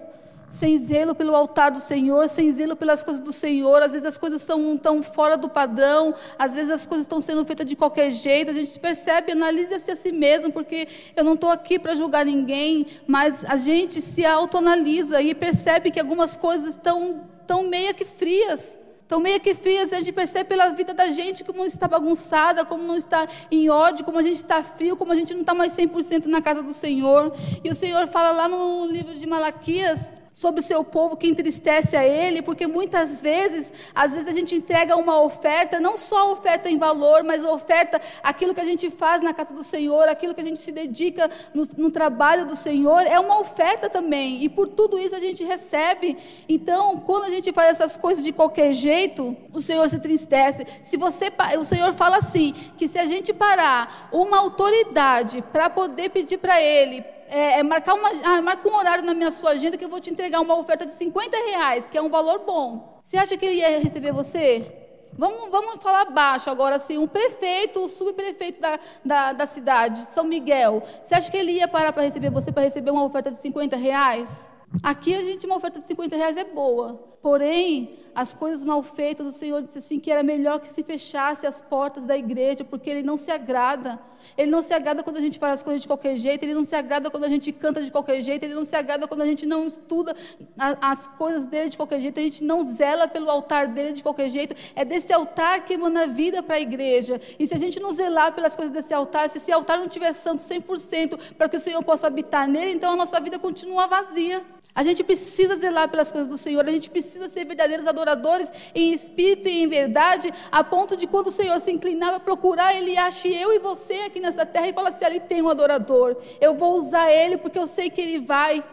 sem zelo pelo altar do Senhor, sem zelo pelas coisas do Senhor. Às vezes as coisas são tão fora do padrão, às vezes as coisas estão sendo feitas de qualquer jeito. A gente percebe, analisa-se a si mesmo, porque eu não estou aqui para julgar ninguém, mas a gente se autoanalisa e percebe que algumas coisas estão tão meio que frias. Estão meio que frias, a gente percebe pela vida da gente como está bagunçada, como não está em ódio, como a gente está frio, como a gente não está mais 100% na casa do Senhor. E o Senhor fala lá no livro de Malaquias, sobre o seu povo que entristece a ele, porque muitas vezes, às vezes a gente entrega uma oferta, não só oferta em valor, mas oferta, aquilo que a gente faz na casa do Senhor, aquilo que a gente se dedica no, no trabalho do Senhor, é uma oferta também, e por tudo isso a gente recebe. Então, quando a gente faz essas coisas de qualquer jeito, o Senhor se entristece. Se você, o Senhor fala assim, que se a gente parar uma autoridade para poder pedir para Ele, é, é marcar uma, ah, marca um horário na minha sua agenda que eu vou te entregar uma oferta de 50 reais, que é um valor bom. Você acha que ele ia receber você? Vamos, vamos falar baixo agora, assim, um prefeito, o subprefeito da, da, da cidade, São Miguel. Você acha que ele ia parar para receber você para receber uma oferta de 50 reais? Aqui a gente, uma oferta de 50 reais é boa. Porém, as coisas mal feitas, o Senhor disse assim que era melhor que se fechasse as portas da igreja, porque Ele não se agrada. Ele não se agrada quando a gente faz as coisas de qualquer jeito, Ele não se agrada quando a gente canta de qualquer jeito, Ele não se agrada quando a gente não estuda as coisas dele de qualquer jeito, a gente não zela pelo altar dele de qualquer jeito. É desse altar que emana vida para a igreja. E se a gente não zelar pelas coisas desse altar, se esse altar não tiver santo 100% para que o Senhor possa habitar nele, então a nossa vida continua vazia. A gente precisa zelar pelas coisas do Senhor, a gente precisa ser verdadeiros adoradores em espírito e em verdade, a ponto de quando o Senhor se inclinar para procurar, Ele ache eu e você aqui nessa terra e fala assim: ali tem um adorador, eu vou usar ele porque eu sei que ele vai.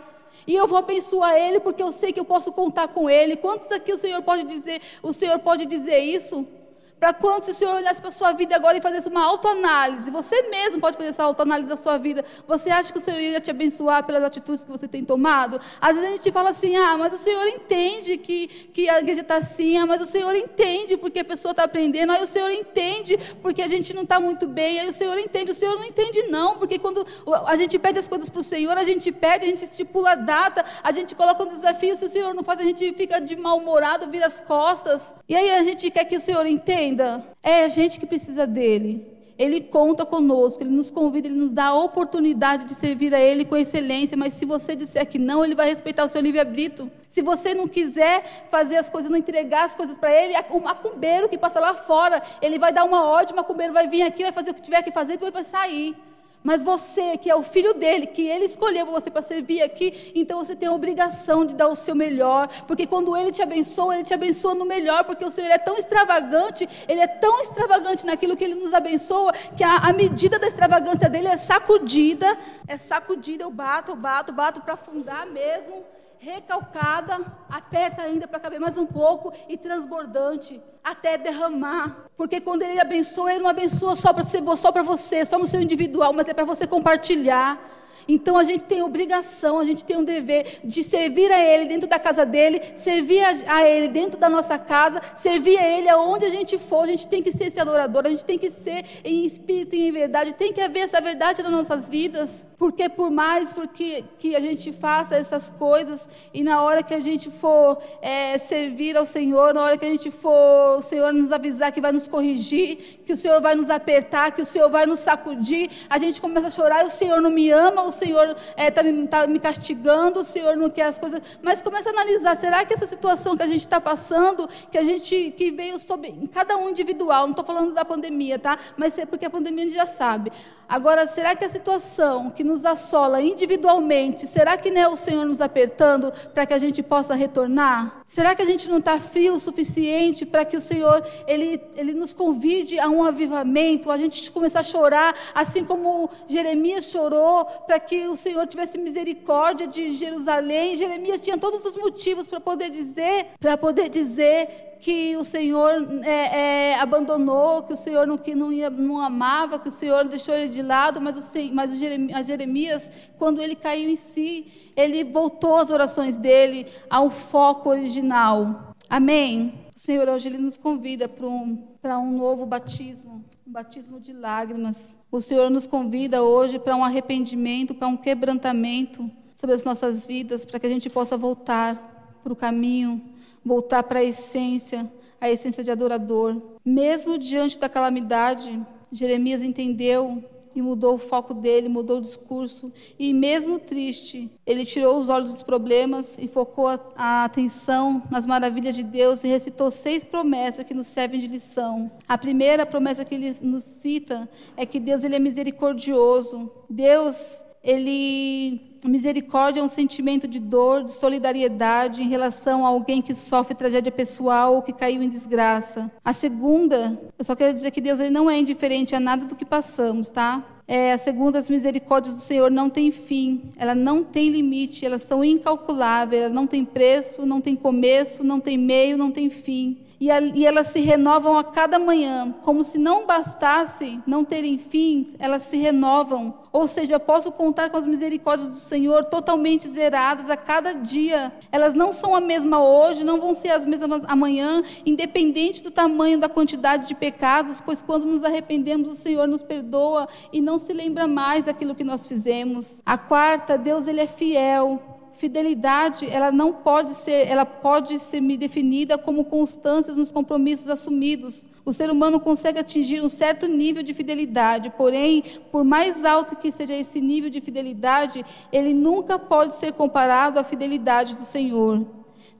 E eu vou abençoar ele porque eu sei que eu posso contar com ele. Quantos aqui o Senhor pode dizer, o Senhor pode dizer isso? Para quando o Senhor olhasse para a sua vida agora e fizesse uma autoanálise, você mesmo pode fazer essa autoanálise da sua vida. Você acha que o Senhor iria te abençoar pelas atitudes que você tem tomado? Às vezes a gente fala assim, ah, mas o Senhor entende que, que a igreja está assim, ah, mas o Senhor entende porque a pessoa está aprendendo, aí o Senhor entende porque a gente não está muito bem, aí o Senhor entende. O Senhor não entende não, porque quando a gente pede as coisas para o Senhor, a gente pede, a gente estipula a data, a gente coloca um desafio, se o Senhor não faz, a gente fica de mal-humorado, vira as costas. E aí a gente quer que o Senhor entenda entenda, é a gente que precisa dele. Ele conta conosco, ele nos convida, ele nos dá a oportunidade de servir a ele com excelência, mas se você disser que não, ele vai respeitar o seu livre-arbítrio. Se você não quiser fazer as coisas, não entregar as coisas para ele, o macumbeiro que passa lá fora, ele vai dar uma ordem, o macumbeiro vai vir aqui, vai fazer o que tiver que fazer e depois vai sair. Mas você, que é o filho dele, que ele escolheu você para servir aqui, então você tem a obrigação de dar o seu melhor, porque quando ele te abençoa, ele te abençoa no melhor, porque o Senhor é tão extravagante, ele é tão extravagante naquilo que ele nos abençoa, que a, a medida da extravagância dele é sacudida, é sacudida, eu bato, eu bato, bato para afundar mesmo recalcada, aperta ainda para caber mais um pouco e transbordante até derramar. Porque quando ele abençoa, ele não abençoa só para você, só no seu individual, mas é para você compartilhar. Então a gente tem obrigação, a gente tem um dever de servir a Ele dentro da casa dele, servir a, Ele dentro da nossa casa, servir a Ele aonde a gente for. A gente tem que ser esse adorador, a gente tem que ser em espírito e em verdade, tem que haver essa verdade nas nossas vidas. Porque por mais porque, que a gente faça essas coisas e na hora que a gente for é, servir ao Senhor, na hora que a gente for, o Senhor nos avisar que vai nos corrigir, que o Senhor vai nos apertar, que o Senhor vai nos sacudir, a gente começa a chorar, o Senhor não me ama, o Senhor está é, tá me, tá me castigando, o Senhor não quer as coisas. Mas começa a analisar, será que essa situação que a gente está passando, que a gente que veio sobre cada um individual, não estou falando da pandemia, tá? Mas é porque a pandemia a gente já sabe. Agora, será que a situação que nos assola individualmente, será que não é o Senhor nos apertando para que a gente possa retornar? Será que a gente não está frio o suficiente para que o Senhor ele, ele nos convide a um avivamento, a gente começar a chorar, assim como Jeremias chorou, para que o Senhor tivesse misericórdia de Jerusalém? Jeremias tinha todos os motivos para poder dizer, para poder dizer que o Senhor é, é, abandonou, que o Senhor não, que não, ia, não amava, que o Senhor deixou ele de lado, mas, o, mas o Jeremias, quando ele caiu em si, ele voltou às orações dele ao foco original. Amém? O Senhor hoje ele nos convida para um, para um novo batismo, um batismo de lágrimas. O Senhor nos convida hoje para um arrependimento, para um quebrantamento sobre as nossas vidas, para que a gente possa voltar para o caminho voltar para a essência, a essência de adorador. Mesmo diante da calamidade, Jeremias entendeu e mudou o foco dele, mudou o discurso. E mesmo triste, ele tirou os olhos dos problemas e focou a, a, atenção nas maravilhas de Deus e recitou seis promessas que nos servem de lição. A primeira promessa que ele nos cita é que Deus ele é misericordioso. Deus ele misericórdia é um sentimento de dor, de solidariedade em relação a alguém que sofre tragédia pessoal ou que caiu em desgraça. A segunda, eu só quero dizer que Deus ele não é indiferente a nada do que passamos, tá? É, a segunda, as misericórdias do Senhor não têm fim, ela não tem limite, elas são incalculáveis, elas não têm preço, não tem começo, não tem meio, não tem fim e, a, e elas se renovam a cada manhã, como se não bastasse não terem fim, elas se renovam. Ou seja, posso contar com as misericórdias do Senhor totalmente zeradas a cada dia. Elas não são a mesma hoje, não vão ser as mesmas amanhã, independente do tamanho da quantidade de pecados, pois quando nos arrependemos, o Senhor nos perdoa e não se lembra mais daquilo que nós fizemos. A quarta, Deus ele é fiel. Fidelidade, ela não pode ser, ela pode ser definida como constâncias nos compromissos assumidos. O ser humano consegue atingir um certo nível de fidelidade, porém, por mais alto que seja esse nível de fidelidade, ele nunca pode ser comparado à fidelidade do Senhor.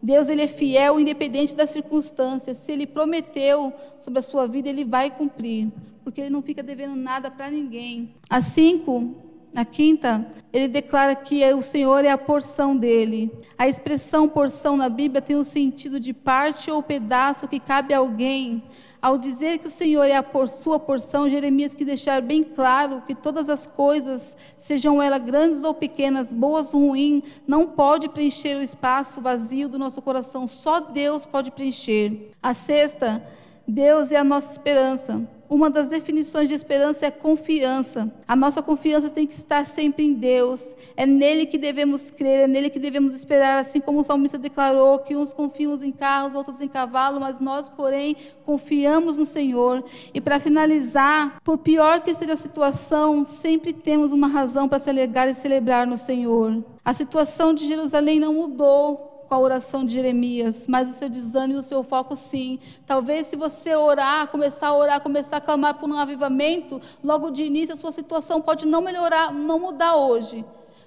Deus ele é fiel independente das circunstâncias. Se ele prometeu sobre a sua vida, ele vai cumprir, porque ele não fica devendo nada para ninguém. As cinco na quinta, ele declara que o Senhor é a porção dele. A expressão porção na Bíblia tem o sentido de parte ou pedaço que cabe a alguém. Ao dizer que o Senhor é a por sua porção, Jeremias quis deixar bem claro que todas as coisas, sejam elas grandes ou pequenas, boas ou ruins, não pode preencher o espaço vazio do nosso coração. Só Deus pode preencher. A sexta, Deus é a nossa esperança. Uma das definições de esperança é confiança. A nossa confiança tem que estar sempre em Deus. É nele que devemos crer, é nele que devemos esperar, assim como o salmista declarou que uns confiam em carros, outros em cavalo, mas nós, porém, confiamos no Senhor. E para finalizar, por pior que esteja a situação, sempre temos uma razão para se alegrar e celebrar no Senhor. A situação de Jerusalém não mudou, com a oração de Jeremias, mas o seu desânimo, o seu foco sim. Talvez se você orar, começar a orar, começar a clamar por um avivamento, logo de início a sua situação pode não melhorar, não mudar hoje.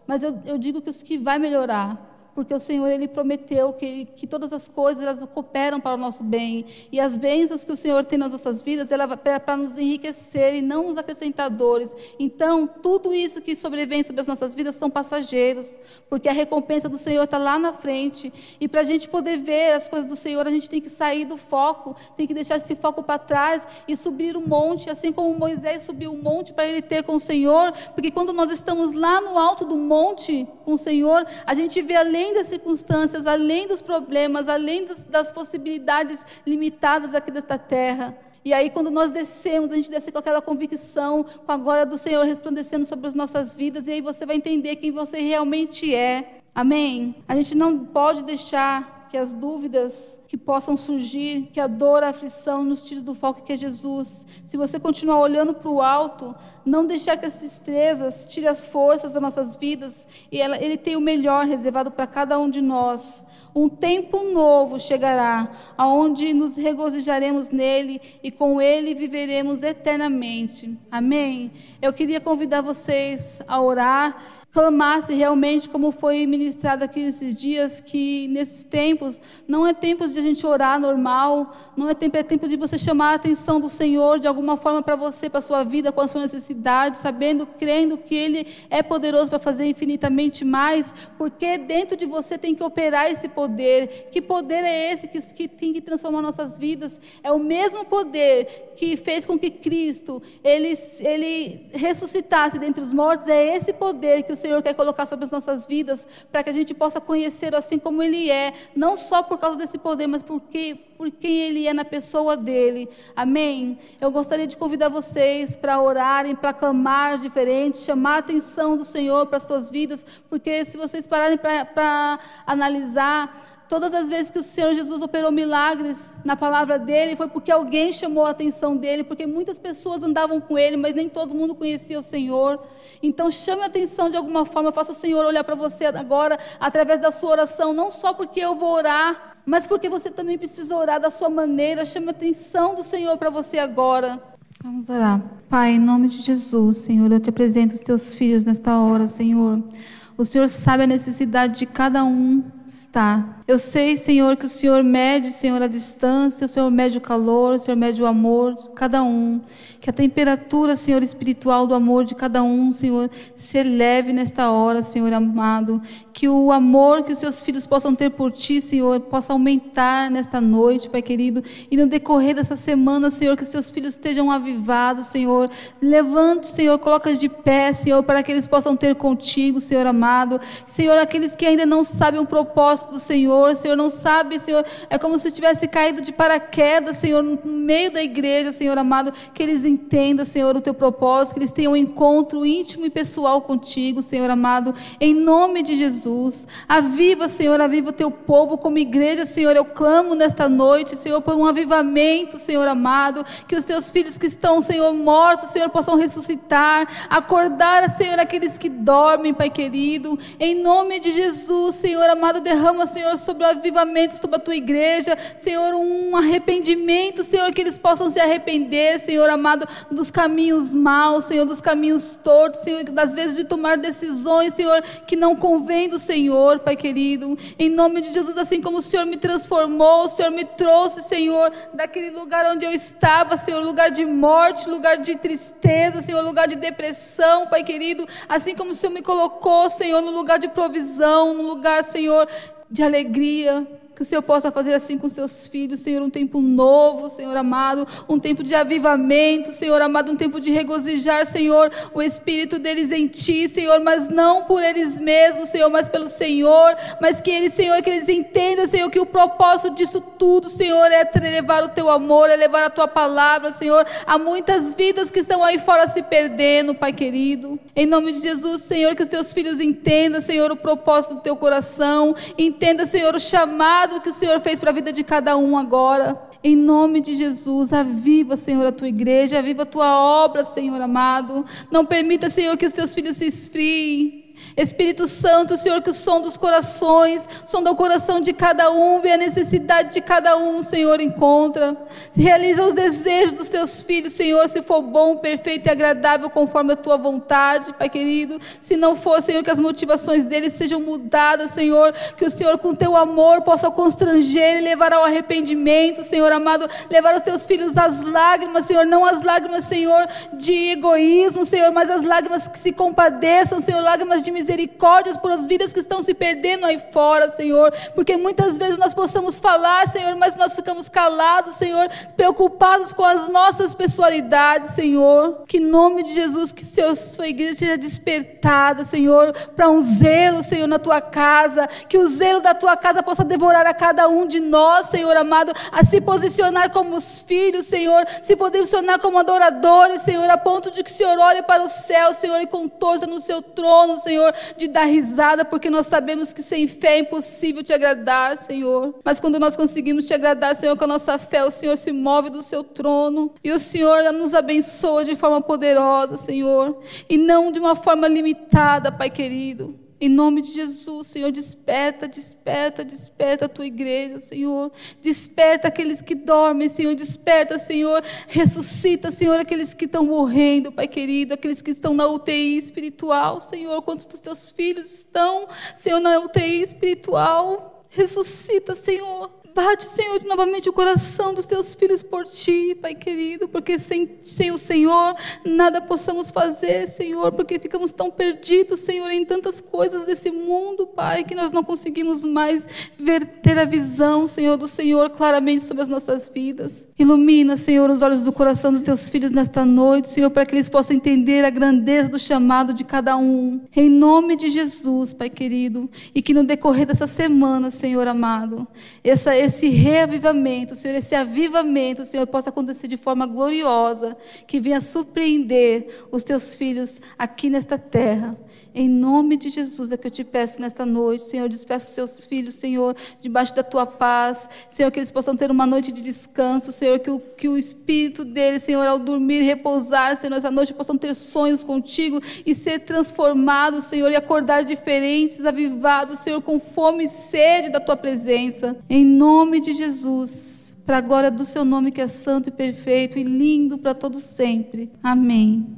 Mas eu, eu digo que o que vai melhorar porque o Senhor ele prometeu que, que todas as coisas elas cooperam para o nosso bem e as bênçãos que o Senhor tem nas nossas vidas ela é para nos enriquecer e não nos acrescentar dores. Então tudo isso que sobrevém sobre as nossas vidas são passageiros, porque a recompensa do Senhor está lá na frente e para a gente poder ver as coisas do Senhor a gente tem que sair do foco, tem que deixar esse foco para trás e subir o monte, assim como Moisés subiu o monte para ele ter com o Senhor, porque quando nós estamos lá no alto do monte com o Senhor a gente vê além além das circunstâncias, além dos problemas, além das, das possibilidades limitadas aqui desta terra. E aí, quando nós descemos, a gente desce com aquela convicção, com a glória do Senhor resplandecendo sobre as nossas vidas, e aí você vai entender quem você realmente é. Amém? A gente não pode deixar que as dúvidas que possam surgir, que a dor, a aflição nos tire do foco que é Jesus. Se você continuar olhando para o alto, não deixar que as tristezas tire as forças das nossas vidas, e ela, Ele tem o melhor reservado para cada um de nós. Um tempo novo chegará, aonde nos regozijaremos nele e com ele viveremos eternamente. Amém? Eu queria convidar vocês a orar clamasse realmente, como foi ministrado aqui nesses dias, que nesses tempos não é tempo de a gente orar normal, não é tempo, é tempo de você chamar a atenção do Senhor de alguma forma para você, para a sua vida, com a sua necessidade, sabendo, crendo que Ele é poderoso para fazer infinitamente mais, porque dentro de você tem que operar esse poder. Que poder é esse que, que tem que transformar nossas vidas? É o mesmo poder que fez com que Cristo ele, ele ressuscitasse dentre os mortos, é esse poder que o Senhor quer colocar sobre as nossas vidas, para que a gente possa conhecer assim como Ele é, não só por causa desse poder, mas porque, por quem Ele é na pessoa dele. Amém? Eu gostaria de convidar vocês para orarem, para clamar diferente, chamar a atenção do Senhor para as suas vidas, porque se vocês pararem para analisar, Todas as vezes que o Senhor Jesus operou milagres na palavra dele, foi porque alguém chamou a atenção dele, porque muitas pessoas andavam com ele, mas nem todo mundo conhecia o Senhor. Então chame a atenção de alguma forma, faça o Senhor olhar para você agora através da sua oração, não só porque eu vou orar, mas porque você também precisa orar da sua maneira. Chame a atenção do Senhor para você agora. Vamos orar. Pai, em nome de Jesus, Senhor, eu te apresento os teus filhos nesta hora, Senhor. O Senhor sabe a necessidade de cada um está. Eu sei, Senhor, que o Senhor mede, Senhor, a distância, o Senhor mede o calor, o Senhor mede o amor de cada um. Que a temperatura, Senhor, espiritual do amor de cada um, Senhor, se eleve nesta hora, Senhor amado. Que o amor que os seus filhos possam ter por Ti, Senhor, possa aumentar nesta noite, Pai querido. E no decorrer dessa semana, Senhor, que os seus filhos estejam avivados, Senhor. Levante, Senhor, coloca de pé, Senhor, para que eles possam ter contigo, Senhor amado. Senhor, aqueles que ainda não sabem o propósito do Senhor. O Senhor não sabe, Senhor, é como se tivesse caído de paraquedas, Senhor, no meio da igreja, Senhor amado, que eles entendam, Senhor, o teu propósito, que eles tenham um encontro íntimo e pessoal contigo, Senhor amado, em nome de Jesus. Aviva, Senhor, aviva o teu povo como igreja, Senhor. Eu clamo nesta noite, Senhor, por um avivamento, Senhor amado, que os teus filhos que estão, Senhor, mortos, Senhor, possam ressuscitar, acordar, Senhor, aqueles que dormem, Pai querido, em nome de Jesus, Senhor amado, derrama derrama, Senhor, sobre o avivamento, sobre a tua igreja, Senhor, um arrependimento, Senhor, que eles possam se arrepender, Senhor amado, dos caminhos maus, Senhor, dos caminhos tortos, Senhor, das vezes de tomar decisões, Senhor, que não convém do Senhor, Pai querido, em nome de Jesus, assim como o Senhor me transformou, o Senhor me trouxe, Senhor, daquele lugar onde eu estava, Senhor, lugar de morte, lugar de tristeza, Senhor, lugar de depressão, Pai querido, assim como o Senhor me colocou, Senhor, no lugar de provisão, no lugar, Senhor, de alegria, Que o Senhor possa fazer assim com seus filhos, Senhor, um tempo novo, Senhor amado, um tempo de avivamento, Senhor amado, um tempo de regozijar, Senhor, o espírito deles em ti, Senhor, mas não por eles mesmos, Senhor, mas pelo Senhor, mas que eles, Senhor, que eles entendam, Senhor, que o propósito disso tudo, Senhor, é levar o teu amor, é levar a tua palavra, Senhor. Há muitas vidas que estão aí fora se perdendo, Pai querido. Em nome de Jesus, Senhor, que os teus filhos entendam, Senhor, o propósito do teu coração, entenda, Senhor, o chamado que o Senhor fez para a vida de cada um agora. Em nome de Jesus, aviva, Senhor, a tua igreja, aviva a tua obra, Senhor amado. Não permita, Senhor, que os teus filhos se esfriem. Espírito Santo, Senhor, que o som dos corações, som do coração de cada um, vê a necessidade de cada um, Senhor, encontra. Realiza os desejos dos teus filhos, Senhor, se for bom, perfeito e agradável, conforme a tua vontade, Pai querido. Se não for, Senhor, que as motivações deles sejam mudadas, Senhor, que o Senhor, com teu amor, possa constranger e levar ao arrependimento, Senhor amado, levar os teus filhos às lágrimas, Senhor, não as lágrimas, Senhor, de egoísmo, Senhor, mas as lágrimas que se compadeçam, Senhor, lágrimas de misericórdias por as vidas que estão se perdendo aí fora, Senhor. Porque muitas vezes nós possamos falar, Senhor, mas nós ficamos calados, Senhor, preocupados com as nossas pessoalidades, Senhor. Que em nome de Jesus, que seu, sua igreja seja despertada, Senhor, para um zelo, Senhor, na tua casa. Que o zelo da tua casa possa devorar a cada um de nós, Senhor amado, a se posicionar como os filhos, Senhor, se posicionar como adoradores, Senhor, a ponto de que o Senhor olhe para o céu, Senhor, e contorça no seu trono, Senhor, de dar risada, porque nós sabemos que sem fé é impossível te agradar, Senhor. Mas quando nós conseguimos te agradar, Senhor, com a nossa fé, o Senhor se move do seu trono e o Senhor nos abençoa de forma poderosa, Senhor, e não de uma forma limitada, Pai querido. Em nome de Jesus, Senhor, desperta, desperta, desperta a tua igreja, Senhor. Desperta aqueles que dormem, Senhor. Desperta, Senhor. Ressuscita, Senhor, aqueles que estão morrendo, Pai querido. Aqueles que estão na UTI espiritual, Senhor. Quantos dos teus filhos estão, Senhor, na UTI espiritual? Ressuscita, Senhor. Bate, Senhor, novamente o coração dos teus filhos por ti, Pai querido, porque sem, sem o Senhor nada possamos fazer, Senhor, porque ficamos tão perdidos, Senhor, em tantas coisas desse mundo, Pai, que nós não conseguimos mais ver, ter a visão, Senhor, do Senhor claramente sobre as nossas vidas. Ilumina, Senhor, os olhos do coração dos teus filhos nesta noite, Senhor, para que eles possam entender a grandeza do chamado de cada um. Em nome de Jesus, Pai querido, e que no decorrer dessa semana, Senhor amado, essa esse reavivamento, Senhor, esse avivamento, Senhor, possa acontecer de forma gloriosa, que venha surpreender os teus filhos aqui nesta terra. Em nome de Jesus é que eu te peço nesta noite, Senhor, despeço seus filhos, Senhor, debaixo da tua paz, Senhor, que eles possam ter uma noite de descanso, Senhor, que o, que o espírito deles, Senhor, ao dormir, repousar, Senhor, essa noite possam ter sonhos contigo e ser transformados, Senhor, e acordar diferentes, avivados, Senhor, com fome e sede da tua presença. Em nome de Jesus, para a glória do seu nome que é santo e perfeito e lindo para todos sempre. Amém.